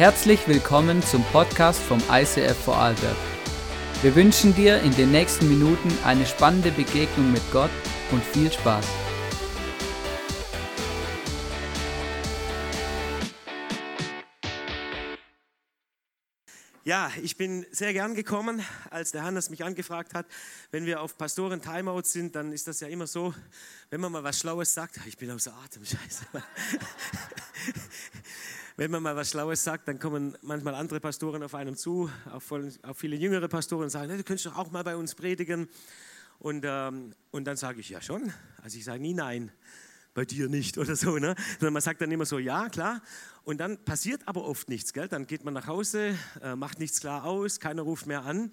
Herzlich willkommen zum Podcast vom ICF Vorarlberg. Wir wünschen dir in den nächsten Minuten eine spannende Begegnung mit Gott und viel Spaß. Ja, ich bin sehr gern gekommen, als der Hannes mich angefragt hat. Wenn wir auf Pastoren Timeout sind, dann ist das ja immer so, wenn man mal was Schlaues sagt, ich bin außer Atem, scheiße. Wenn man mal was Schlaues sagt, dann kommen manchmal andere Pastoren auf einem zu, auch, voll, auch viele jüngere Pastoren und sagen, du könntest doch auch mal bei uns predigen. Und, ähm, und dann sage ich, ja schon. Also ich sage nie nein, bei dir nicht oder so. Ne? Sondern man sagt dann immer so, ja, klar. Und dann passiert aber oft nichts. Gell? Dann geht man nach Hause, äh, macht nichts klar aus, keiner ruft mehr an.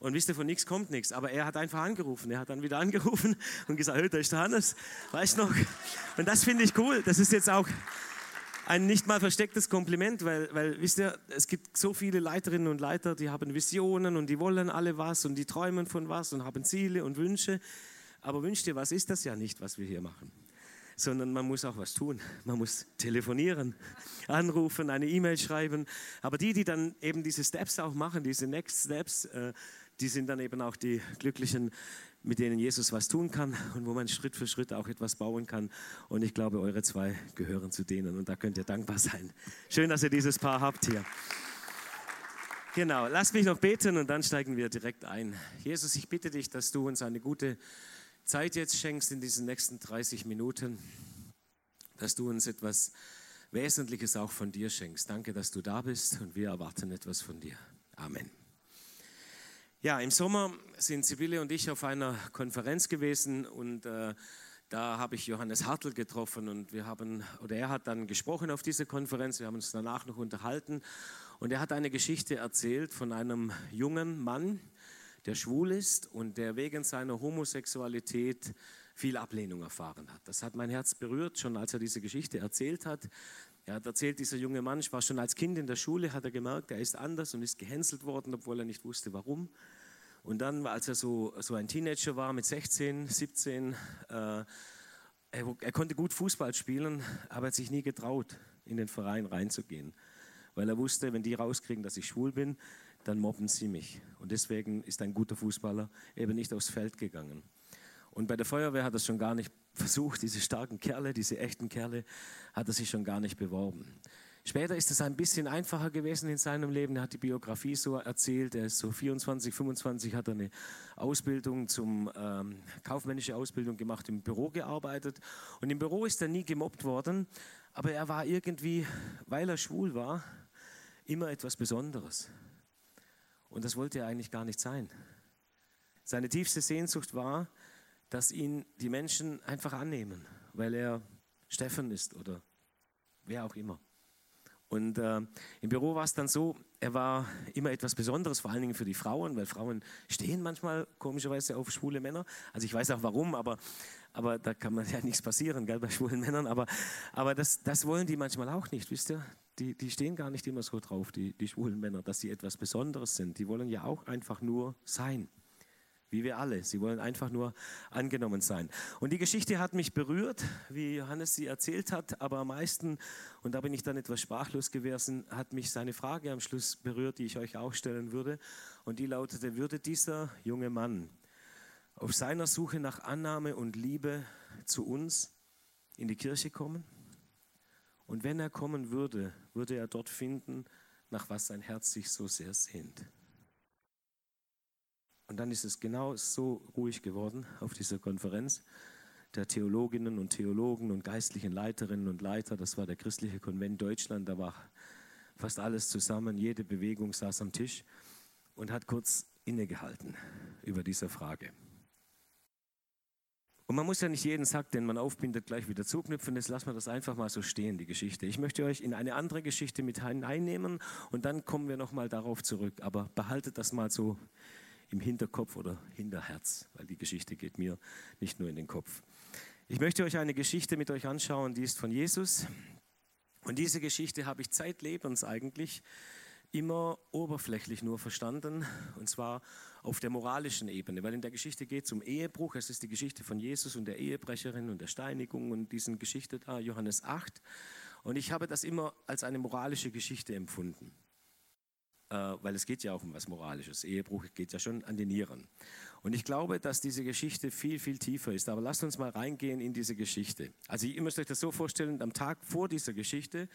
Und wisst ihr, von nichts kommt nichts. Aber er hat einfach angerufen. Er hat dann wieder angerufen und gesagt, hey, da ist der Hannes, weißt du noch? Und das finde ich cool. Das ist jetzt auch ein nicht mal verstecktes Kompliment, weil, weil, wisst ihr, es gibt so viele Leiterinnen und Leiter, die haben Visionen und die wollen alle was und die träumen von was und haben Ziele und Wünsche. Aber wünscht ihr, was ist das ja nicht, was wir hier machen? Sondern man muss auch was tun. Man muss telefonieren, anrufen, eine E-Mail schreiben. Aber die, die dann eben diese Steps auch machen, diese Next Steps, äh, die sind dann eben auch die glücklichen mit denen Jesus was tun kann und wo man Schritt für Schritt auch etwas bauen kann. Und ich glaube, eure zwei gehören zu denen und da könnt ihr dankbar sein. Schön, dass ihr dieses Paar habt hier. Genau, lasst mich noch beten und dann steigen wir direkt ein. Jesus, ich bitte dich, dass du uns eine gute Zeit jetzt schenkst in diesen nächsten 30 Minuten, dass du uns etwas Wesentliches auch von dir schenkst. Danke, dass du da bist und wir erwarten etwas von dir. Amen. Ja, im Sommer sind Sibylle und ich auf einer Konferenz gewesen und äh, da habe ich Johannes Hartl getroffen und wir haben, oder er hat dann gesprochen auf dieser Konferenz, wir haben uns danach noch unterhalten und er hat eine Geschichte erzählt von einem jungen Mann, der schwul ist und der wegen seiner Homosexualität viel Ablehnung erfahren hat. Das hat mein Herz berührt, schon als er diese Geschichte erzählt hat. Er hat erzählt, dieser junge Mann war schon als Kind in der Schule, hat er gemerkt, er ist anders und ist gehänselt worden, obwohl er nicht wusste, warum. Und dann, als er so, so ein Teenager war mit 16, 17, äh, er, er, konnte gut Fußball spielen, aber er hat sich nie getraut, in den Verein reinzugehen, weil er wusste, wenn die rauskriegen, dass ich schwul bin, dann mobben sie mich. Und deswegen ist ein guter Fußballer eben nicht aufs Feld gegangen. Und bei der Feuerwehr hat er schon gar nicht versucht, diese starken Kerle, diese echten Kerle, hat er sich schon gar nicht beworben. Später ist es ein bisschen einfacher gewesen in seinem Leben. Er hat die Biografie so erzählt. Er ist so 24, 25, hat er eine Ausbildung zum ähm, kaufmännische Ausbildung gemacht, im Büro gearbeitet. Und im Büro ist er nie gemobbt worden, aber er war irgendwie, weil er schwul war, immer etwas Besonderes. Und das wollte er eigentlich gar nicht sein. Seine tiefste Sehnsucht war, dass ihn die Menschen einfach annehmen, weil er Steffen ist oder wer auch immer. Und äh, im Büro war es dann so, er war immer etwas Besonderes, vor allen Dingen für die Frauen, weil Frauen stehen manchmal komischerweise auf schwule Männer. Also ich weiß auch warum, aber, aber da kann man ja nichts passieren, gell, bei schwulen Männern. Aber, aber das, das wollen die manchmal auch nicht, wisst ihr? Die, die stehen gar nicht immer so drauf, die, die schwulen Männer, dass sie etwas Besonderes sind. Die wollen ja auch einfach nur sein wie wir alle. Sie wollen einfach nur angenommen sein. Und die Geschichte hat mich berührt, wie Johannes sie erzählt hat, aber am meisten, und da bin ich dann etwas sprachlos gewesen, hat mich seine Frage am Schluss berührt, die ich euch auch stellen würde. Und die lautete, würde dieser junge Mann auf seiner Suche nach Annahme und Liebe zu uns in die Kirche kommen? Und wenn er kommen würde, würde er dort finden, nach was sein Herz sich so sehr sehnt. Und dann ist es genau so ruhig geworden auf dieser Konferenz der Theologinnen und Theologen und geistlichen Leiterinnen und Leiter. Das war der christliche Konvent Deutschland. Da war fast alles zusammen. Jede Bewegung saß am Tisch und hat kurz innegehalten über diese Frage. Und man muss ja nicht jeden Sack, den man aufbindet, gleich wieder zuknüpfen. Jetzt lassen wir das einfach mal so stehen, die Geschichte. Ich möchte euch in eine andere Geschichte mit hineinnehmen und dann kommen wir nochmal darauf zurück. Aber behaltet das mal so im Hinterkopf oder Hinterherz, weil die Geschichte geht mir nicht nur in den Kopf. Ich möchte euch eine Geschichte mit euch anschauen, die ist von Jesus. Und diese Geschichte habe ich zeitlebens eigentlich immer oberflächlich nur verstanden, und zwar auf der moralischen Ebene, weil in der Geschichte geht es um Ehebruch. Es ist die Geschichte von Jesus und der Ehebrecherin und der Steinigung und diesen Geschichte da, Johannes 8. Und ich habe das immer als eine moralische Geschichte empfunden, weil es geht ja auch um was Moralisches. Ehebruch geht ja schon an die Nieren. Und ich glaube, dass diese Geschichte viel, viel tiefer ist. Aber lasst uns mal reingehen in diese Geschichte. Also ihr müsst euch das so vorstellen, am Tag vor dieser Geschichte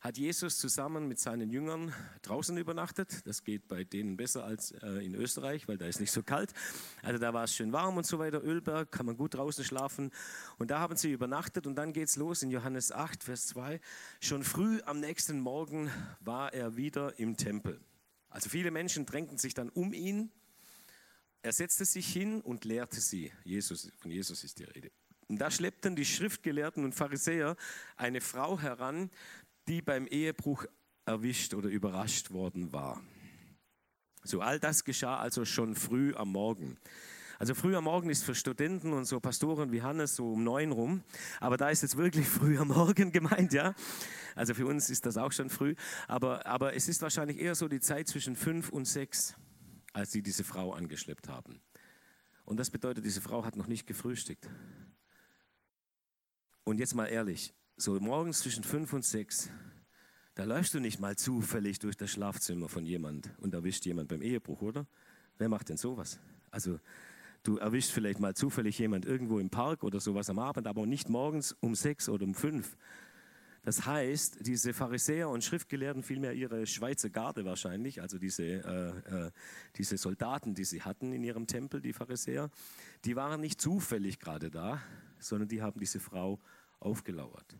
hat Jesus zusammen mit seinen Jüngern draußen übernachtet. Das geht bei denen besser als äh, in Österreich, weil da ist nicht so kalt. Also da war es schön warm und so weiter. Ölberg kann man gut draußen schlafen. Und da haben sie übernachtet und dann geht es los in Johannes 8, Vers 2. Schon früh am nächsten Morgen war er wieder im Tempel. Also viele Menschen drängten sich dann um ihn er setzte sich hin und lehrte sie. Jesus, von Jesus ist die Rede. Und da schleppten die Schriftgelehrten und Pharisäer eine Frau heran, die beim Ehebruch erwischt oder überrascht worden war. So all das geschah also schon früh am Morgen. Also früh am Morgen ist für Studenten und so Pastoren wie Hannes so um neun rum, aber da ist jetzt wirklich früh am Morgen gemeint, ja. Also für uns ist das auch schon früh, aber, aber es ist wahrscheinlich eher so die Zeit zwischen fünf und sechs als sie diese Frau angeschleppt haben. Und das bedeutet, diese Frau hat noch nicht gefrühstückt. Und jetzt mal ehrlich, so morgens zwischen fünf und sechs, da läufst du nicht mal zufällig durch das Schlafzimmer von jemand und erwischt jemand beim Ehebruch, oder? Wer macht denn sowas? Also du erwischst vielleicht mal zufällig jemand irgendwo im Park oder sowas am Abend, aber nicht morgens um sechs oder um fünf. Das heißt, diese Pharisäer und Schriftgelehrten, vielmehr ihre Schweizer Garde wahrscheinlich, also diese, äh, äh, diese Soldaten, die sie hatten in ihrem Tempel, die Pharisäer, die waren nicht zufällig gerade da, sondern die haben diese Frau aufgelauert.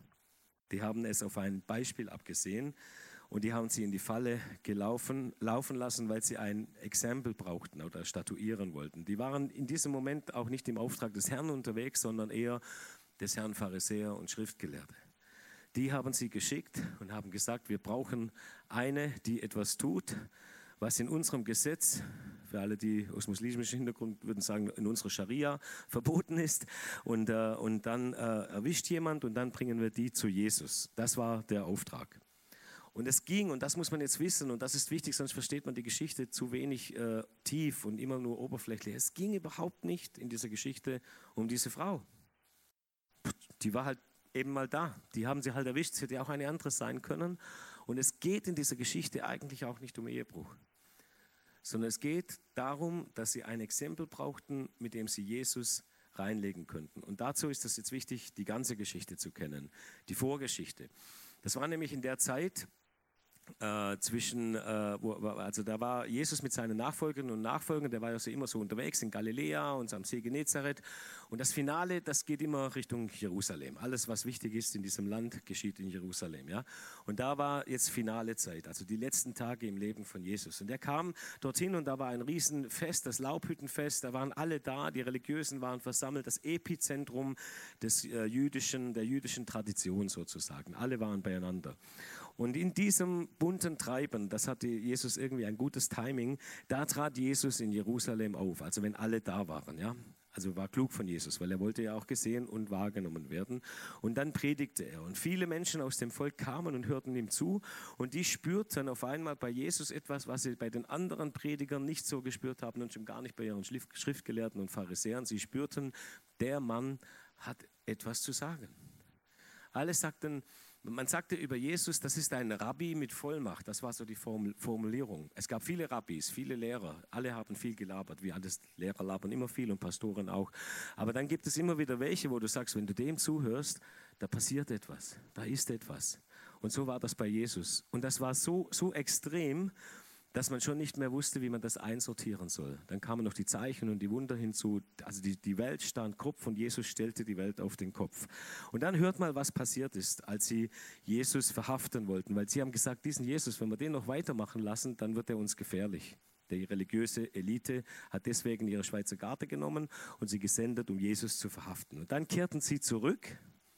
Die haben es auf ein Beispiel abgesehen und die haben sie in die Falle gelaufen, laufen lassen, weil sie ein Exempel brauchten oder statuieren wollten. Die waren in diesem Moment auch nicht im Auftrag des Herrn unterwegs, sondern eher des Herrn Pharisäer und Schriftgelehrte die haben sie geschickt und haben gesagt, wir brauchen eine, die etwas tut, was in unserem Gesetz, für alle, die aus muslimischem Hintergrund würden sagen, in unserer Scharia verboten ist. Und, äh, und dann äh, erwischt jemand und dann bringen wir die zu Jesus. Das war der Auftrag. Und es ging, und das muss man jetzt wissen, und das ist wichtig, sonst versteht man die Geschichte zu wenig äh, tief und immer nur oberflächlich. Es ging überhaupt nicht in dieser Geschichte um diese Frau. Die war halt eben mal da. Die haben sie halt erwischt. Sie hätte auch eine andere sein können. Und es geht in dieser Geschichte eigentlich auch nicht um Ehebruch, sondern es geht darum, dass sie ein Exempel brauchten, mit dem sie Jesus reinlegen könnten. Und dazu ist es jetzt wichtig, die ganze Geschichte zu kennen, die Vorgeschichte. Das war nämlich in der Zeit, äh, zwischen, äh, wo, also da war Jesus mit seinen Nachfolgerinnen und Nachfolgern, der war ja so immer so unterwegs in Galiläa und am See Genezareth. Und das Finale, das geht immer Richtung Jerusalem. Alles, was wichtig ist in diesem Land, geschieht in Jerusalem. Ja? Und da war jetzt finale Zeit, also die letzten Tage im Leben von Jesus. Und er kam dorthin und da war ein Riesenfest, das Laubhüttenfest. Da waren alle da, die Religiösen waren versammelt, das Epizentrum des äh, jüdischen, der jüdischen Tradition sozusagen. Alle waren beieinander. Und in diesem bunten Treiben, das hatte Jesus irgendwie ein gutes Timing, da trat Jesus in Jerusalem auf, also wenn alle da waren, ja. Also war klug von Jesus, weil er wollte ja auch gesehen und wahrgenommen werden. Und dann predigte er. Und viele Menschen aus dem Volk kamen und hörten ihm zu. Und die spürten auf einmal bei Jesus etwas, was sie bei den anderen Predigern nicht so gespürt haben und schon gar nicht bei ihren Schriftgelehrten und Pharisäern. Sie spürten, der Mann hat etwas zu sagen. Alle sagten, man sagte über Jesus, das ist ein Rabbi mit Vollmacht. Das war so die Formulierung. Es gab viele Rabbis, viele Lehrer. Alle haben viel gelabert. Wir alles Lehrer labern immer viel und Pastoren auch. Aber dann gibt es immer wieder welche, wo du sagst, wenn du dem zuhörst, da passiert etwas. Da ist etwas. Und so war das bei Jesus. Und das war so, so extrem, dass man schon nicht mehr wusste, wie man das einsortieren soll. Dann kamen noch die Zeichen und die Wunder hinzu. Also die, die Welt stand Kopf und Jesus stellte die Welt auf den Kopf. Und dann hört mal, was passiert ist, als sie Jesus verhaften wollten. Weil sie haben gesagt, diesen Jesus, wenn wir den noch weitermachen lassen, dann wird er uns gefährlich. Die religiöse Elite hat deswegen ihre Schweizer Garde genommen und sie gesendet, um Jesus zu verhaften. Und dann kehrten sie zurück,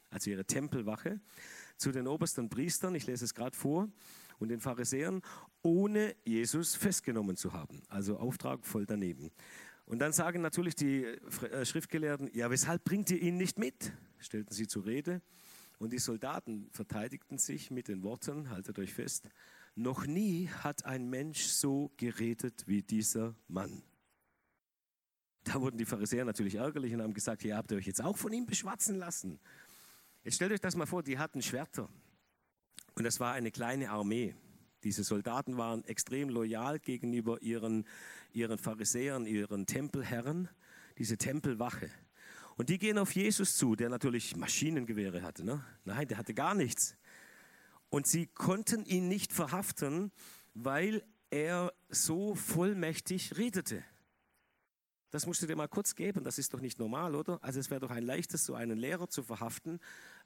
also ihre Tempelwache, zu den obersten Priestern, ich lese es gerade vor, und den Pharisäern, ohne Jesus festgenommen zu haben. Also Auftrag voll daneben. Und dann sagen natürlich die äh, Schriftgelehrten, ja, weshalb bringt ihr ihn nicht mit? Stellten sie zur Rede. Und die Soldaten verteidigten sich mit den Worten, haltet euch fest, noch nie hat ein Mensch so geredet wie dieser Mann. Da wurden die Pharisäer natürlich ärgerlich und haben gesagt, ihr habt euch jetzt auch von ihm beschwatzen lassen. Jetzt stellt euch das mal vor, die hatten Schwerter. Und das war eine kleine Armee. Diese Soldaten waren extrem loyal gegenüber ihren, ihren Pharisäern, ihren Tempelherren, diese Tempelwache. Und die gehen auf Jesus zu, der natürlich Maschinengewehre hatte. Ne? Nein, der hatte gar nichts. Und sie konnten ihn nicht verhaften, weil er so vollmächtig redete. Das musst du dir mal kurz geben, das ist doch nicht normal, oder? Also es wäre doch ein leichtes, so einen Lehrer zu verhaften.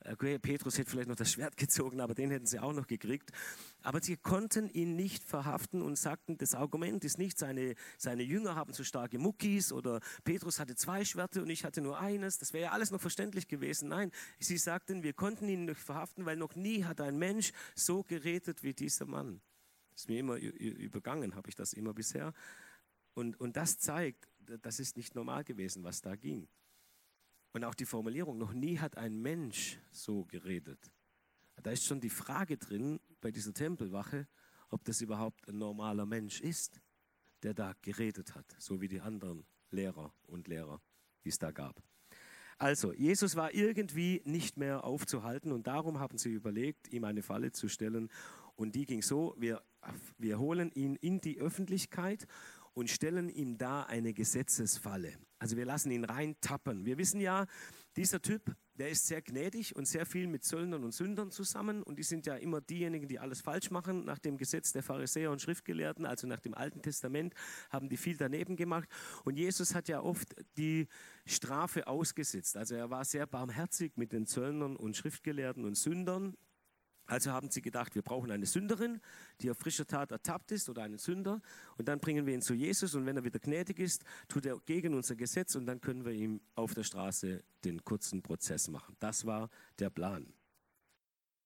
Okay, Petrus hätte vielleicht noch das Schwert gezogen, aber den hätten sie auch noch gekriegt. Aber sie konnten ihn nicht verhaften und sagten, das Argument ist nicht, seine, seine Jünger haben zu starke Muckis oder Petrus hatte zwei Schwerter und ich hatte nur eines. Das wäre ja alles noch verständlich gewesen. Nein, sie sagten, wir konnten ihn nicht verhaften, weil noch nie hat ein Mensch so geredet wie dieser Mann. Das ist mir immer übergangen, habe ich das immer bisher. Und, und das zeigt, das ist nicht normal gewesen, was da ging. Und auch die Formulierung, noch nie hat ein Mensch so geredet. Da ist schon die Frage drin bei dieser Tempelwache, ob das überhaupt ein normaler Mensch ist, der da geredet hat, so wie die anderen Lehrer und Lehrer, die es da gab. Also, Jesus war irgendwie nicht mehr aufzuhalten und darum haben sie überlegt, ihm eine Falle zu stellen. Und die ging so, wir, wir holen ihn in die Öffentlichkeit und stellen ihm da eine Gesetzesfalle. Also wir lassen ihn reintappen. Wir wissen ja, dieser Typ, der ist sehr gnädig und sehr viel mit Zöllnern und Sündern zusammen. Und die sind ja immer diejenigen, die alles falsch machen. Nach dem Gesetz der Pharisäer und Schriftgelehrten, also nach dem Alten Testament, haben die viel daneben gemacht. Und Jesus hat ja oft die Strafe ausgesetzt. Also er war sehr barmherzig mit den Zöllnern und Schriftgelehrten und Sündern. Also haben sie gedacht, wir brauchen eine Sünderin, die auf frischer Tat ertappt ist oder einen Sünder. Und dann bringen wir ihn zu Jesus und wenn er wieder gnädig ist, tut er gegen unser Gesetz und dann können wir ihm auf der Straße den kurzen Prozess machen. Das war der Plan.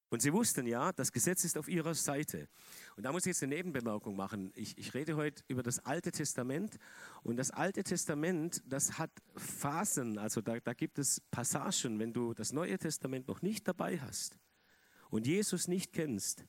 Und sie wussten ja, das Gesetz ist auf ihrer Seite. Und da muss ich jetzt eine Nebenbemerkung machen. Ich, ich rede heute über das Alte Testament. Und das Alte Testament, das hat Phasen, also da, da gibt es Passagen, wenn du das Neue Testament noch nicht dabei hast und Jesus nicht kennst,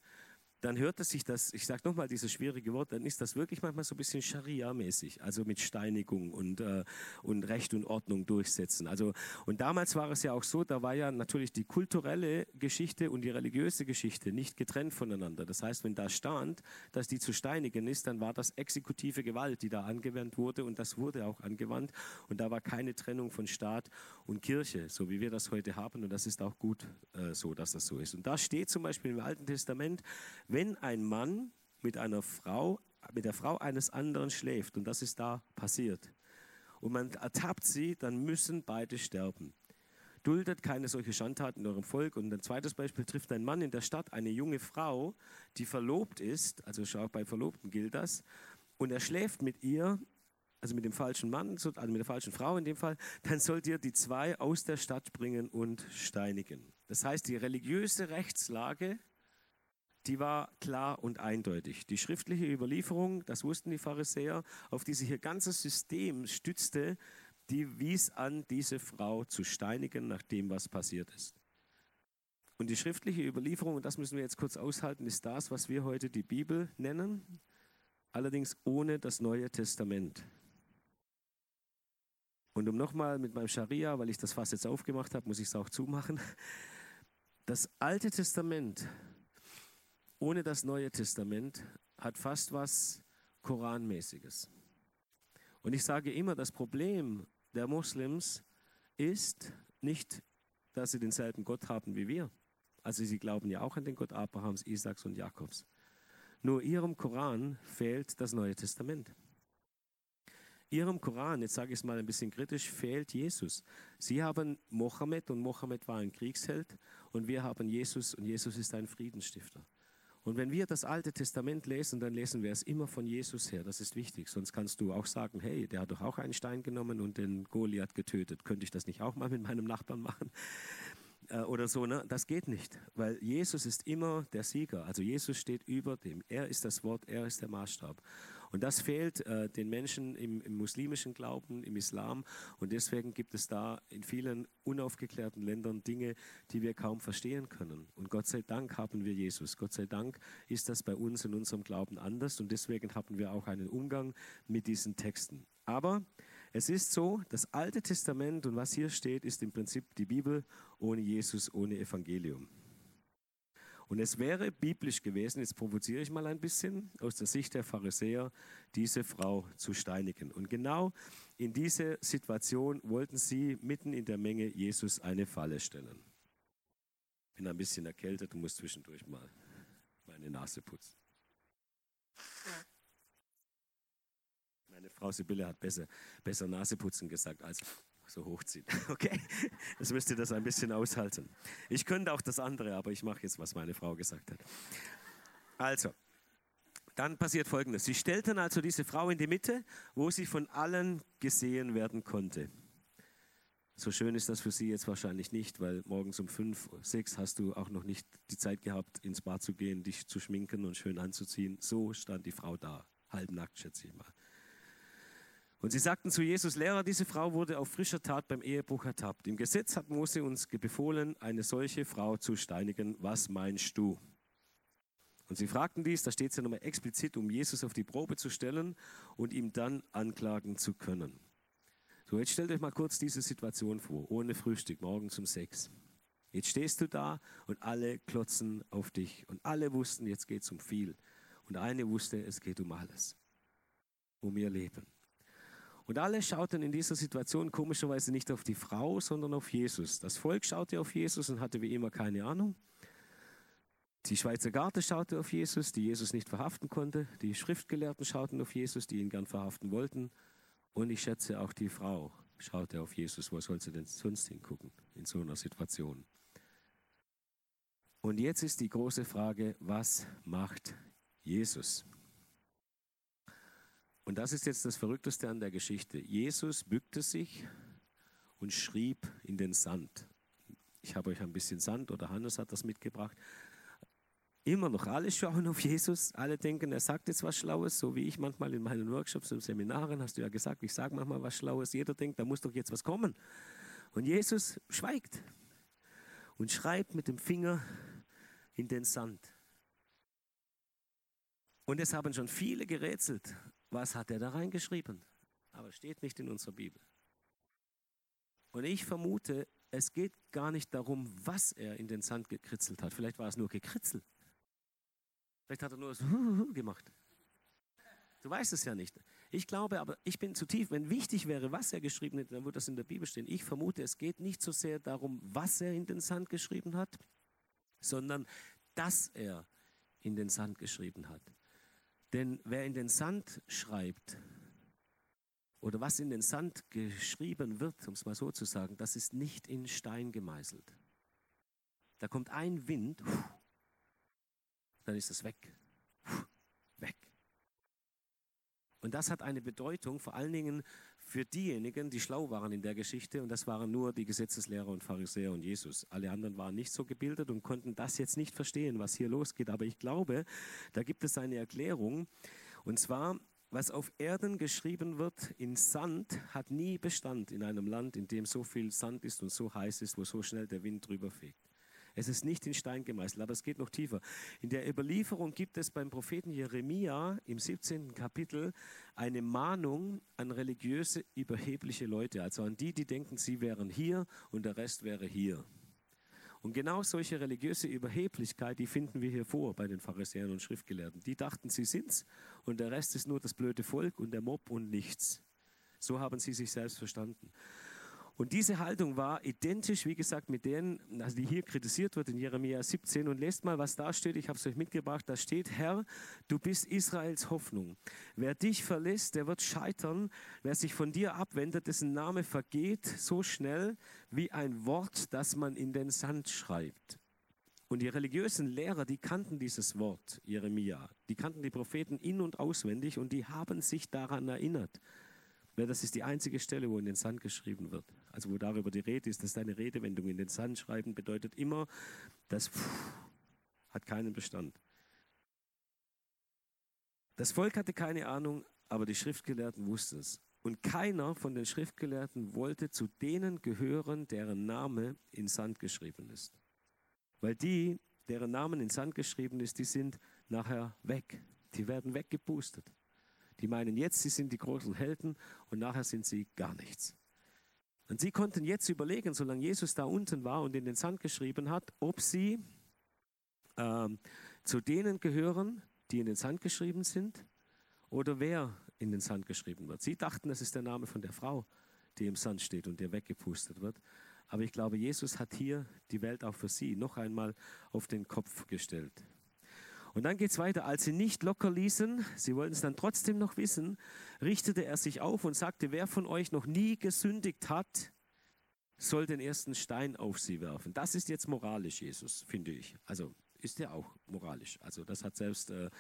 dann hört es sich das, ich sage nochmal dieses schwierige Wort, dann ist das wirklich manchmal so ein bisschen Scharia-mäßig, also mit Steinigung und, äh, und Recht und Ordnung durchsetzen. Also, und damals war es ja auch so, da war ja natürlich die kulturelle Geschichte und die religiöse Geschichte nicht getrennt voneinander. Das heißt, wenn da stand, dass die zu steinigen ist, dann war das exekutive Gewalt, die da angewandt wurde und das wurde auch angewandt und da war keine Trennung von Staat und Kirche, so wie wir das heute haben und das ist auch gut äh, so, dass das so ist. Und da steht zum Beispiel im Alten Testament, wenn ein Mann mit einer Frau, mit der Frau eines anderen schläft, und das ist da passiert, und man ertappt sie, dann müssen beide sterben. Duldet keine solche Schandtaten in eurem Volk. Und ein zweites Beispiel trifft ein Mann in der Stadt eine junge Frau, die verlobt ist, also schau, bei Verlobten gilt das, und er schläft mit ihr, also mit dem falschen Mann, also mit der falschen Frau in dem Fall, dann sollt ihr die zwei aus der Stadt bringen und steinigen. Das heißt, die religiöse Rechtslage die war klar und eindeutig. Die schriftliche Überlieferung, das wussten die Pharisäer, auf die sich ihr ganzes System stützte, die wies an, diese Frau zu steinigen, nach dem, was passiert ist. Und die schriftliche Überlieferung, und das müssen wir jetzt kurz aushalten, ist das, was wir heute die Bibel nennen, allerdings ohne das Neue Testament. Und um nochmal mit meinem Scharia, weil ich das fast jetzt aufgemacht habe, muss ich es auch zumachen. Das Alte Testament ohne das Neue Testament hat fast was Koranmäßiges. Und ich sage immer, das Problem der Muslims ist nicht, dass sie denselben Gott haben wie wir. Also sie glauben ja auch an den Gott Abrahams, Isaaks und Jakobs. Nur ihrem Koran fehlt das Neue Testament. Ihrem Koran, jetzt sage ich es mal ein bisschen kritisch, fehlt Jesus. Sie haben Mohammed und Mohammed war ein Kriegsheld und wir haben Jesus und Jesus ist ein Friedensstifter. Und wenn wir das Alte Testament lesen, dann lesen wir es immer von Jesus her. Das ist wichtig. Sonst kannst du auch sagen, hey, der hat doch auch einen Stein genommen und den Goliath getötet. Könnte ich das nicht auch mal mit meinem Nachbarn machen? Äh, oder so, ne? Das geht nicht, weil Jesus ist immer der Sieger. Also Jesus steht über dem. Er ist das Wort, er ist der Maßstab. Und das fehlt äh, den Menschen im, im, muslimischen Glauben, im Islam. Und deswegen gibt es da in vielen unaufgeklärten Ländern Dinge, die wir kaum verstehen können. Und Gott sei Dank haben wir Jesus. Gott sei Dank ist das bei uns in unserem Glauben anders. Und deswegen haben wir auch einen Umgang mit diesen Texten. Aber es ist so, das Alte Testament und was hier steht, ist im Prinzip die Bibel ohne Jesus, ohne Evangelium. Und es wäre biblisch gewesen, jetzt provoziere ich mal ein bisschen, aus der Sicht der Pharisäer, diese Frau zu steinigen. Und genau in diese Situation wollten sie mitten in der Menge Jesus eine Falle stellen. Ich bin ein bisschen erkältet und muss zwischendurch mal meine Nase putzen. Meine Frau Sibylle hat besser, besser Naseputzen gesagt als so hochziehen. Okay? Das müsst ihr das ein bisschen aushalten. Ich könnte auch das andere, aber ich mache jetzt, was meine Frau gesagt hat. Also, dann passiert Folgendes. Sie stellten also diese Frau in die Mitte, wo sie von allen gesehen werden konnte. So schön ist das für sie jetzt wahrscheinlich nicht, weil morgens um fünf, sechs hast du auch noch nicht die Zeit gehabt, ins Bad zu gehen, dich zu schminken und schön anzuziehen. So stand die Frau da, halbnackt, schätze ich mal. Und sie sagten zu Jesus, Lehrer, diese Frau wurde auf frischer Tat beim Ehebruch ertappt. Im Gesetz hat Mose uns befohlen, eine solche Frau zu steinigen. Was meinst du? Und sie fragten dies, da steht es ja nochmal explizit, um Jesus auf die Probe zu stellen und ihm dann anklagen zu können. So, jetzt stellt euch mal kurz diese Situation vor, ohne Frühstück, morgens um sechs. Jetzt stehst du da und alle klotzen auf dich und alle wussten, jetzt geht es um viel. Und eine wusste, es geht um alles, um ihr Leben. Und alle schauten in dieser Situation komischerweise nicht auf die Frau, sondern auf Jesus. Das Volk schaute auf Jesus und hatte wie immer keine Ahnung. Die Schweizer Garde schaute auf Jesus, die Jesus nicht verhaften konnte. Die Schriftgelehrten schauten auf Jesus, die ihn gern verhaften wollten. Und ich schätze, auch die Frau schaute auf Jesus. Wo soll sie denn sonst hingucken in so einer Situation? Und jetzt ist die große Frage, was macht Jesus? Und das ist jetzt das Verrückteste an der Geschichte. Jesus bückte sich und schrieb in den Sand. Ich habe euch ein bisschen Sand oder Hannes hat das mitgebracht. Immer noch alle schauen auf Jesus, alle denken, er sagt jetzt was Schlaues, so wie ich manchmal in meinen Workshops und Seminaren, hast du ja gesagt, ich sage manchmal was Schlaues, jeder denkt, da muss doch jetzt was kommen. Und Jesus schweigt und schreibt mit dem Finger in den Sand. Und es haben schon viele gerätselt, was hat er da reingeschrieben? Aber steht nicht in unserer Bibel. Und ich vermute, es geht gar nicht darum, was er in den Sand gekritzelt hat. Vielleicht war es nur gekritzelt. Vielleicht hat er nur so gemacht. Du weißt es ja nicht. Ich glaube aber, ich bin zu tief. Wenn wichtig wäre, was er geschrieben hätte, dann würde das in der Bibel stehen. Ich vermute, es geht nicht so sehr darum, was er in den Sand geschrieben hat, sondern dass er in den Sand geschrieben hat. Denn wer in den Sand schreibt, oder was in den Sand geschrieben wird, um es mal so zu sagen, das ist nicht in Stein gemeißelt. Da kommt ein Wind, dann ist es weg. Weg. Und das hat eine Bedeutung, vor allen Dingen für diejenigen, die schlau waren in der Geschichte, und das waren nur die Gesetzeslehrer und Pharisäer und Jesus. Alle anderen waren nicht so gebildet und konnten das jetzt nicht verstehen, was hier losgeht. Aber ich glaube, da gibt es eine Erklärung. Und zwar, was auf Erden geschrieben wird in Sand, hat nie Bestand in einem Land, in dem so viel Sand ist und so heiß ist, wo so schnell der Wind drüber fegt. Es ist nicht in Stein gemeißelt, aber es geht noch tiefer. In der Überlieferung gibt es beim Propheten Jeremia im 17. Kapitel eine Mahnung an religiöse, überhebliche Leute, also an die, die denken, sie wären hier und der Rest wäre hier. Und genau solche religiöse Überheblichkeit, die finden wir hier vor bei den Pharisäern und Schriftgelehrten. Die dachten, sie sind's und der Rest ist nur das blöde Volk und der Mob und nichts. So haben sie sich selbst verstanden. Und diese Haltung war identisch, wie gesagt, mit denen, also die hier kritisiert wird in Jeremia 17. Und lest mal, was da steht. Ich habe es euch mitgebracht. Da steht, Herr, du bist Israels Hoffnung. Wer dich verlässt, der wird scheitern. Wer sich von dir abwendet, dessen Name vergeht so schnell wie ein Wort, das man in den Sand schreibt. Und die religiösen Lehrer, die kannten dieses Wort, Jeremia. Die kannten die Propheten in- und auswendig und die haben sich daran erinnert. Ja, das ist die einzige Stelle, wo in den Sand geschrieben wird. Also wo darüber die Rede ist, dass deine Redewendung in den Sand schreiben bedeutet immer, das hat keinen Bestand. Das Volk hatte keine Ahnung, aber die Schriftgelehrten wussten es. Und keiner von den Schriftgelehrten wollte zu denen gehören, deren Name in Sand geschrieben ist. Weil die, deren Namen in Sand geschrieben ist, die sind nachher weg. Die werden weggepustet. Die meinen jetzt, sie sind die großen Helden und nachher sind sie gar nichts. Und sie konnten jetzt überlegen, solange Jesus da unten war und in den Sand geschrieben hat, ob sie ähm, zu denen gehören, die in den Sand geschrieben sind oder wer in den Sand geschrieben wird. Sie dachten, das ist der Name von der Frau, die im Sand steht und der weggepustet wird. Aber ich glaube, Jesus hat hier die Welt auch für sie noch einmal auf den Kopf gestellt. Und dann geht es weiter. Als sie nicht locker ließen, sie wollten es dann trotzdem noch wissen, richtete er sich auf und sagte, wer von euch noch nie gesündigt hat, soll den ersten Stein auf sie werfen. Das ist jetzt moralisch, Jesus, finde ich. Also ist ja auch moralisch. Also das hat selbst äh,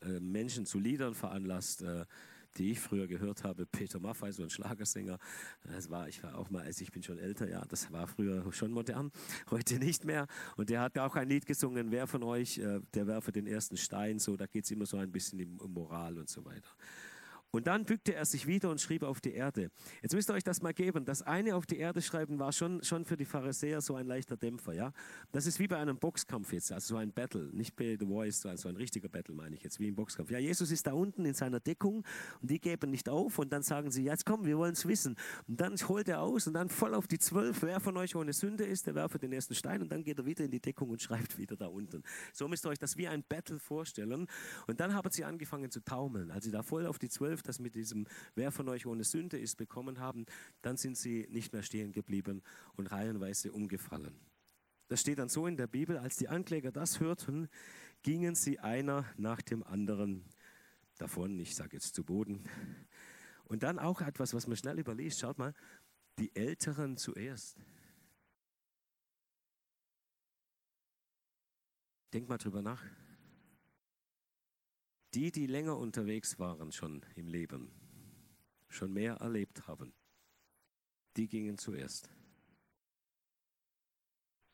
äh, Menschen zu Liedern veranlasst, äh, die ich früher gehört habe. Peter Maffay, so ein Schlagersänger. Das war, ich war auch mal, also ich bin schon älter, ja, das war früher schon modern, heute nicht mehr. Und der hat auch ein Lied gesungen, wer von euch, äh, der werfe den ersten Stein, so, da geht es immer so ein bisschen um Moral und so weiter. Und dann bückte er sich wieder und schrieb auf die Erde. Jetzt müsst ihr euch das mal geben. Das eine auf die Erde schreiben war schon, schon für die Pharisäer so ein leichter Dämpfer. Ja? Das ist wie bei einem Boxkampf jetzt, also so ein Battle. Nicht bei The Voice, so ein richtiger Battle meine ich jetzt, wie im Boxkampf. Ja, Jesus ist da unten in seiner Deckung und die geben nicht auf und dann sagen sie, jetzt komm, wir wollen es wissen. Und dann holt er aus und dann voll auf die Zwölf. Wer von euch ohne Sünde ist, der werfe den ersten Stein und dann geht er wieder in die Deckung und schreibt wieder da unten. So müsst ihr euch das wie ein Battle vorstellen. Und dann haben sie angefangen zu taumeln. Als sie da voll auf die Zwölf das mit diesem Wer von euch ohne Sünde ist bekommen haben, dann sind sie nicht mehr stehen geblieben und reihenweise umgefallen. Das steht dann so in der Bibel, als die Ankläger das hörten, gingen sie einer nach dem anderen davon, ich sage jetzt zu Boden. Und dann auch etwas, was man schnell überliest, schaut mal, die Älteren zuerst. Denk mal drüber nach. Die, die länger unterwegs waren schon im Leben, schon mehr erlebt haben, die gingen zuerst.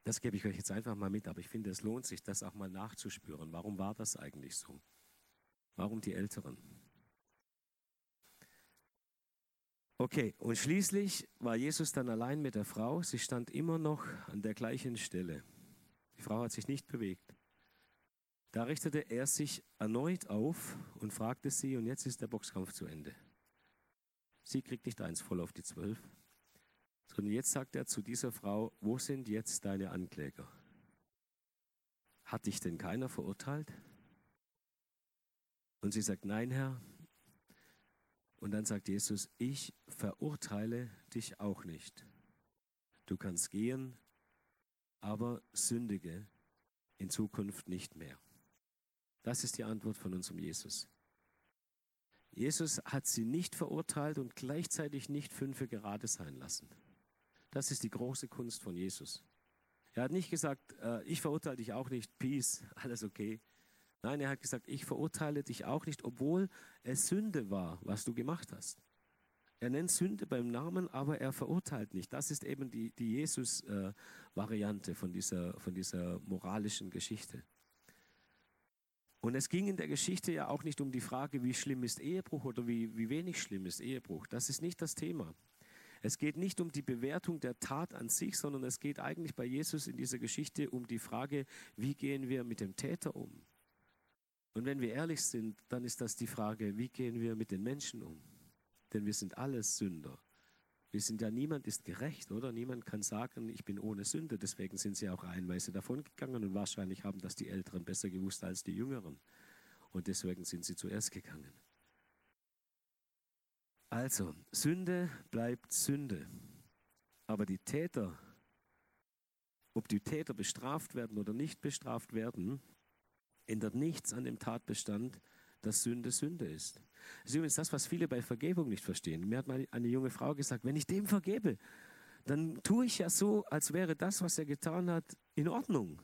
Das gebe ich euch jetzt einfach mal mit, aber ich finde, es lohnt sich, das auch mal nachzuspüren. Warum war das eigentlich so? Warum die Älteren? Okay, und schließlich war Jesus dann allein mit der Frau. Sie stand immer noch an der gleichen Stelle. Die Frau hat sich nicht bewegt. Da richtete er sich erneut auf und fragte sie, und jetzt ist der Boxkampf zu Ende. Sie kriegt nicht eins voll auf die zwölf, sondern jetzt sagt er zu dieser Frau, wo sind jetzt deine Ankläger? Hat dich denn keiner verurteilt? Und sie sagt, nein, Herr. Und dann sagt Jesus, ich verurteile dich auch nicht. Du kannst gehen, aber sündige in Zukunft nicht mehr. Das ist die Antwort von unserem Jesus. Jesus hat sie nicht verurteilt und gleichzeitig nicht fünfe gerade sein lassen. Das ist die große Kunst von Jesus. Er hat nicht gesagt, äh, ich verurteile dich auch nicht, peace, alles okay. Nein, er hat gesagt, ich verurteile dich auch nicht, obwohl es Sünde war, was du gemacht hast. Er nennt Sünde beim Namen, aber er verurteilt nicht. Das ist eben die, die Jesus-Variante äh, von, dieser, von dieser moralischen Geschichte. Und es ging in der Geschichte ja auch nicht um die Frage, wie schlimm ist Ehebruch oder wie, wie wenig schlimm ist Ehebruch. Das ist nicht das Thema. Es geht nicht um die Bewertung der Tat an sich, sondern es geht eigentlich bei Jesus in dieser Geschichte um die Frage, wie gehen wir mit dem Täter um? Und wenn wir ehrlich sind, dann ist das die Frage, wie gehen wir mit den Menschen um? Denn wir sind alles Sünder. Wir sind ja, niemand ist gerecht, oder? Niemand kann sagen, ich bin ohne Sünde. Deswegen sind sie auch reihenweise davongegangen und wahrscheinlich haben das die Älteren besser gewusst als die Jüngeren. Und deswegen sind sie zuerst gegangen. Also, Sünde bleibt Sünde. Aber die Täter, ob die Täter bestraft werden oder nicht bestraft werden, ändert nichts an dem Tatbestand, dass Sünde Sünde ist. Das ist übrigens das, was viele bei Vergebung nicht verstehen. Mir hat mal eine junge Frau gesagt, wenn ich dem vergebe, dann tue ich ja so, als wäre das, was er getan hat, in Ordnung.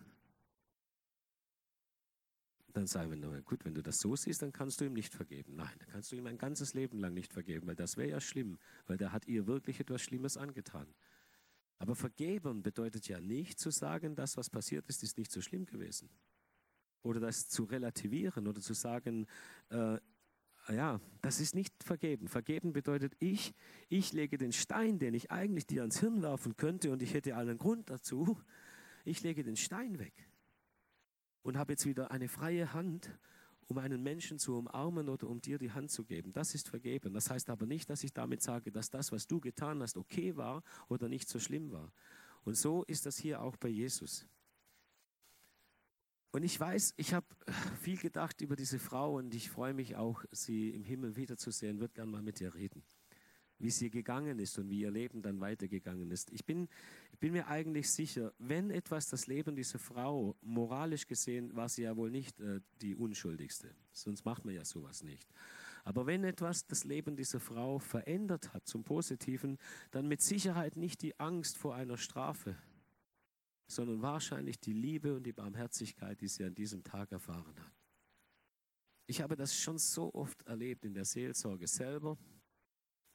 Dann sagen wir, gut, wenn du das so siehst, dann kannst du ihm nicht vergeben. Nein, dann kannst du ihm ein ganzes Leben lang nicht vergeben, weil das wäre ja schlimm, weil der hat ihr wirklich etwas Schlimmes angetan. Aber vergeben bedeutet ja nicht zu sagen, das, was passiert ist, ist nicht so schlimm gewesen oder das zu relativieren oder zu sagen, äh, ja, das ist nicht vergeben. Vergeben bedeutet, ich, ich lege den Stein, den ich eigentlich dir ans Hirn werfen könnte und ich hätte allen Grund dazu, ich lege den Stein weg und habe jetzt wieder eine freie Hand, um einen Menschen zu umarmen oder um dir die Hand zu geben. Das ist vergeben. Das heißt aber nicht, dass ich damit sage, dass das, was du getan hast, okay war oder nicht so schlimm war. Und so ist das hier auch bei Jesus. Und ich weiß, ich habe viel gedacht über diese Frau und ich freue mich auch, sie im Himmel wiederzusehen, würde gerne mal mit ihr reden, wie sie gegangen ist und wie ihr Leben dann weitergegangen ist. Ich bin, ich bin mir eigentlich sicher, wenn etwas das Leben dieser Frau, moralisch gesehen, war sie ja wohl nicht äh, die Unschuldigste, sonst macht man ja sowas nicht. Aber wenn etwas das Leben dieser Frau verändert hat zum Positiven, dann mit Sicherheit nicht die Angst vor einer Strafe, sondern wahrscheinlich die Liebe und die Barmherzigkeit, die sie an diesem Tag erfahren hat. Ich habe das schon so oft erlebt in der Seelsorge selber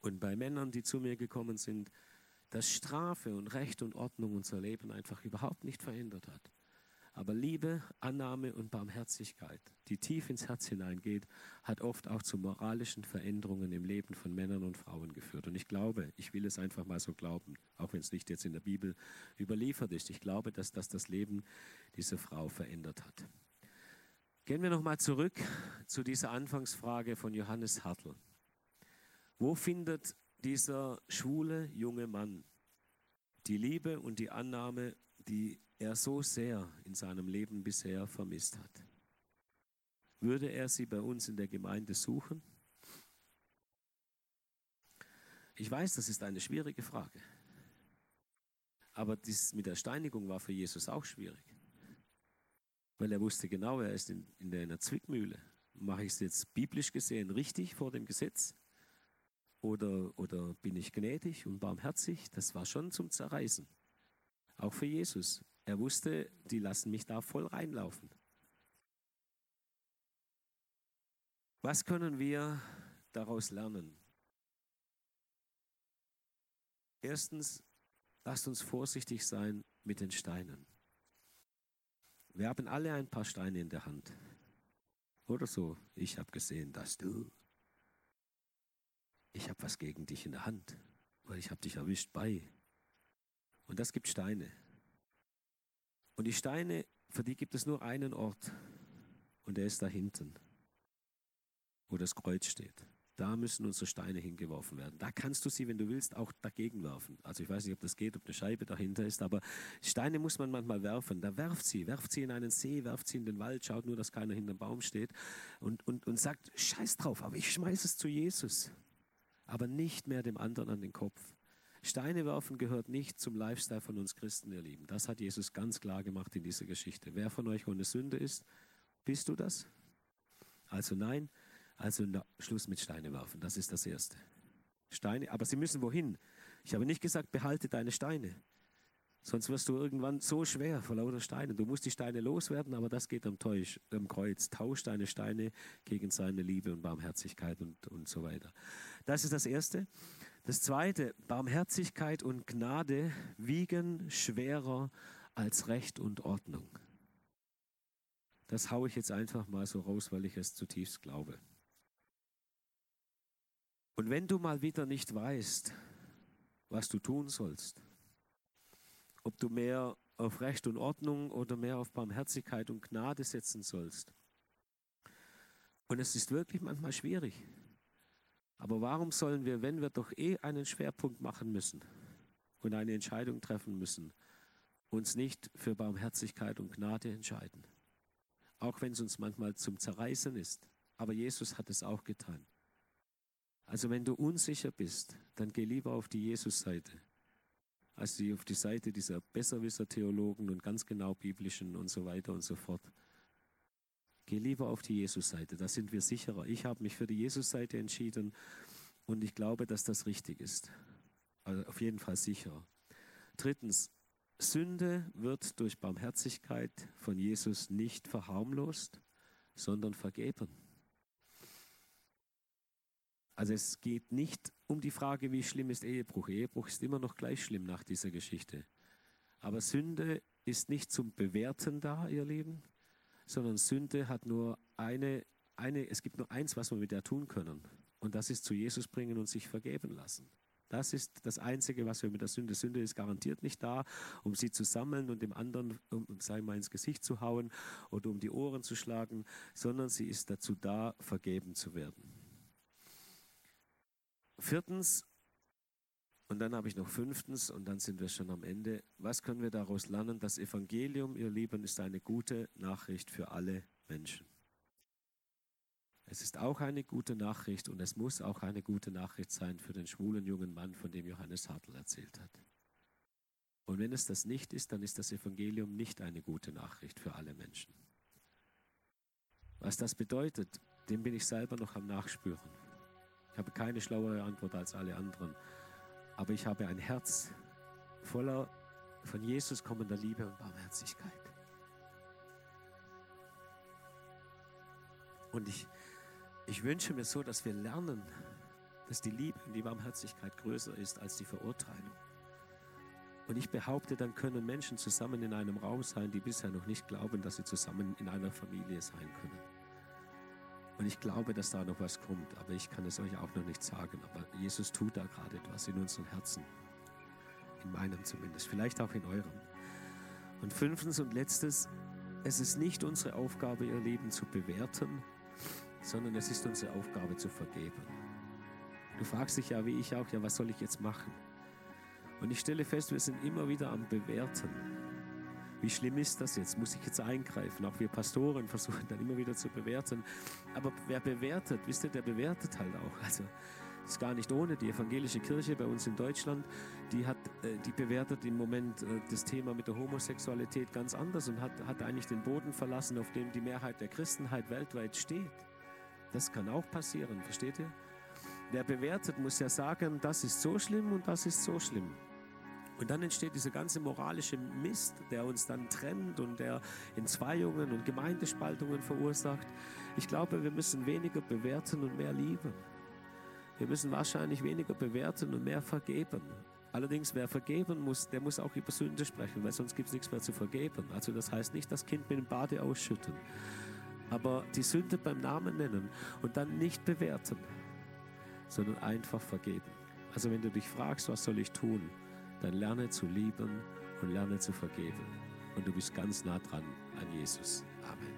und bei Männern, die zu mir gekommen sind, dass Strafe und Recht und Ordnung unser Leben einfach überhaupt nicht verändert hat. Aber Liebe, Annahme und Barmherzigkeit, die tief ins Herz hineingeht, hat oft auch zu moralischen Veränderungen im Leben von Männern und Frauen geführt. Und ich glaube, ich will es einfach mal so glauben, auch wenn es nicht jetzt in der Bibel überliefert ist. Ich glaube, dass das das Leben dieser Frau verändert hat. Gehen wir nochmal zurück zu dieser Anfangsfrage von Johannes Hartl. Wo findet dieser schwule junge Mann die Liebe und die Annahme, die er so sehr in seinem Leben bisher vermisst hat. Würde er sie bei uns in der Gemeinde suchen? Ich weiß, das ist eine schwierige Frage. Aber dies mit der Steinigung war für Jesus auch schwierig. Weil er wusste genau, er ist in, in einer Zwickmühle. Mache ich es jetzt biblisch gesehen richtig vor dem Gesetz? Oder, oder bin ich gnädig und barmherzig? Das war schon zum Zerreißen. Auch für Jesus. Er wusste, die lassen mich da voll reinlaufen. Was können wir daraus lernen? Erstens, lasst uns vorsichtig sein mit den Steinen. Wir haben alle ein paar Steine in der Hand. Oder so, ich habe gesehen, dass du. Ich habe was gegen dich in der Hand, weil ich habe dich erwischt bei. Und das gibt Steine. Und die Steine, für die gibt es nur einen Ort. Und der ist da hinten, wo das Kreuz steht. Da müssen unsere Steine hingeworfen werden. Da kannst du sie, wenn du willst, auch dagegen werfen. Also ich weiß nicht, ob das geht, ob eine Scheibe dahinter ist, aber Steine muss man manchmal werfen. Da werft sie, werft sie in einen See, werft sie in den Wald, schaut nur, dass keiner hinterm Baum steht und, und, und sagt, scheiß drauf, aber ich schmeiße es zu Jesus. Aber nicht mehr dem anderen an den Kopf. Steine werfen gehört nicht zum Lifestyle von uns Christen, ihr Lieben. Das hat Jesus ganz klar gemacht in dieser Geschichte. Wer von euch ohne Sünde ist, bist du das? Also nein, also Schluss mit Steine werfen. Das ist das Erste. Steine, aber sie müssen wohin? Ich habe nicht gesagt, behalte deine Steine. Sonst wirst du irgendwann so schwer vor lauter Steinen. Du musst die Steine loswerden, aber das geht am, Teusch, am Kreuz. Tausch deine Steine gegen seine Liebe und Barmherzigkeit und, und so weiter. Das ist das Erste. Das zweite, Barmherzigkeit und Gnade wiegen schwerer als Recht und Ordnung. Das haue ich jetzt einfach mal so raus, weil ich es zutiefst glaube. Und wenn du mal wieder nicht weißt, was du tun sollst, ob du mehr auf Recht und Ordnung oder mehr auf Barmherzigkeit und Gnade setzen sollst. Und es ist wirklich manchmal schwierig. Aber warum sollen wir, wenn wir doch eh einen Schwerpunkt machen müssen und eine Entscheidung treffen müssen, uns nicht für Barmherzigkeit und Gnade entscheiden? Auch wenn es uns manchmal zum Zerreißen ist. Aber Jesus hat es auch getan. Also wenn du unsicher bist, dann geh lieber auf die Jesus-Seite, als auf die Seite dieser Besserwisser-Theologen und ganz genau biblischen und so weiter und so fort. Geh lieber auf die Jesus-Seite, da sind wir sicherer. Ich habe mich für die Jesus-Seite entschieden und ich glaube, dass das richtig ist. Also auf jeden Fall sicher. Drittens, Sünde wird durch Barmherzigkeit von Jesus nicht verharmlost, sondern vergeben. Also es geht nicht um die Frage, wie schlimm ist Ehebruch. Ehebruch ist immer noch gleich schlimm nach dieser Geschichte. Aber Sünde ist nicht zum Bewerten da, ihr Lieben, sondern Sünde hat nur eine, eine, es gibt nur eins, was wir mit der tun können. Und das ist zu Jesus bringen und sich vergeben lassen. Das ist das Einzige, was wir mit der Sünde. Sünde ist garantiert nicht da, um sie zu sammeln und dem anderen, um, sei mal, ins Gesicht zu hauen oder um die Ohren zu schlagen, sondern sie ist dazu da, vergeben zu werden. Viertens, Und dann habe ich noch fünftens, und dann sind wir schon am Ende. Was können wir daraus lernen? Das Evangelium, ihr Lieben, ist eine gute Nachricht für alle Menschen. Es ist auch eine gute Nachricht und es muss auch eine gute Nachricht sein für den schwulen jungen Mann, von dem Johannes Hartl erzählt hat. Und wenn es das nicht ist, dann ist das Evangelium nicht eine gute Nachricht für alle Menschen. Was das bedeutet, dem bin ich selber noch am Nachspüren. Ich habe keine schlauere Antwort als alle anderen, aber ich habe ein Herz voller von Jesus kommender Liebe und Barmherzigkeit. Und ich, ich wünsche mir so, dass wir lernen, dass die Liebe und die Barmherzigkeit größer ist als die Verurteilung. Und ich behaupte, dann können Menschen zusammen in einem Raum sein, die bisher noch nicht glauben, dass sie zusammen in einer Familie sein können. Und ich glaube, dass da noch was kommt, aber ich kann es euch auch noch nicht sagen. Aber Jesus tut da gerade etwas in unseren Herzen. In meinem zumindest, vielleicht auch in eurem. Und fünftens und letztes, es ist nicht unsere Aufgabe, ihr Leben zu bewerten, sondern es ist unsere Aufgabe zu vergeben. Du fragst dich ja, wie ich auch, ja, was soll ich jetzt machen? Und ich stelle fest, wir sind immer wieder am Bewerten. Wie schlimm ist das jetzt? Muss ich jetzt eingreifen? Auch wir Pastoren versuchen dann immer wieder zu bewerten. Aber wer bewertet, wisst ihr, der bewertet halt auch. Also ist gar nicht ohne. Die evangelische Kirche bei uns in Deutschland, die, hat, äh, die bewertet im Moment äh, das Thema mit der Homosexualität ganz anders und hat, hat eigentlich den Boden verlassen, auf dem die Mehrheit der Christenheit weltweit steht. Das kann auch passieren, versteht ihr? Wer bewertet, muss ja sagen, das ist so schlimm und das ist so schlimm. Und dann entsteht dieser ganze moralische Mist, der uns dann trennt und der Entzweiungen und Gemeindespaltungen verursacht. Ich glaube, wir müssen weniger bewerten und mehr lieben. Wir müssen wahrscheinlich weniger bewerten und mehr vergeben. Allerdings, wer vergeben muss, der muss auch über Sünde sprechen, weil sonst gibt es nichts mehr zu vergeben. Also das heißt nicht das Kind mit dem Bade ausschütten, aber die Sünde beim Namen nennen und dann nicht bewerten, sondern einfach vergeben. Also wenn du dich fragst, was soll ich tun, dann lerne zu lieben und lerne zu vergeben. Und du bist ganz nah dran an Jesus. Amen.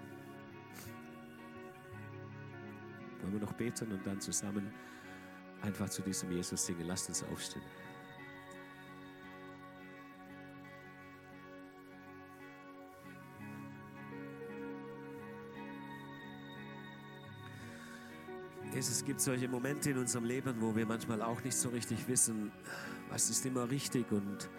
Wollen wir noch beten und dann zusammen einfach zu diesem Jesus singen? Lasst uns aufstehen. es gibt solche Momente in unserem Leben, wo wir manchmal auch nicht so richtig wissen, was ist immer richtig. Und,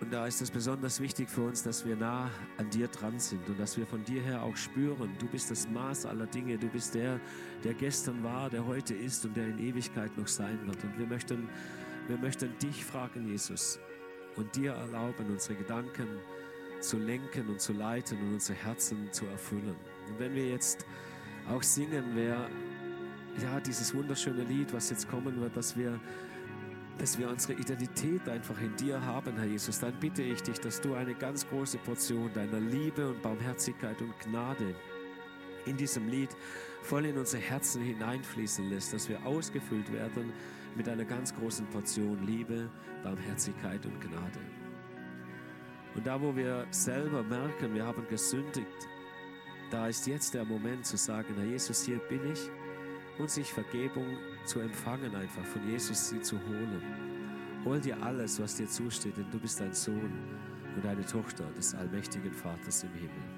und da ist es besonders wichtig für uns, dass wir nah an dir dran sind und dass wir von dir her auch spüren, du bist das Maß aller Dinge, du bist der, der gestern war, der heute ist und der in Ewigkeit noch sein wird. Und wir möchten, wir möchten dich fragen, Jesus, und dir erlauben, unsere Gedanken zu lenken und zu leiten und unsere Herzen zu erfüllen. Und wenn wir jetzt auch singen, wer ja, dieses wunderschöne Lied, was jetzt kommen wird, dass wir, dass wir unsere Identität einfach in dir haben, Herr Jesus, dann bitte ich dich, dass du eine ganz große Portion deiner Liebe und Barmherzigkeit und Gnade in diesem Lied voll in unsere Herzen hineinfließen lässt, dass wir ausgefüllt werden mit einer ganz großen Portion Liebe, Barmherzigkeit und Gnade. Und da, wo wir selber merken, wir haben gesündigt, da ist jetzt der Moment zu sagen, Herr Jesus, hier bin ich und sich Vergebung zu empfangen, einfach von Jesus sie zu holen. Hol dir alles, was dir zusteht, denn du bist ein Sohn und eine Tochter des allmächtigen Vaters im Himmel.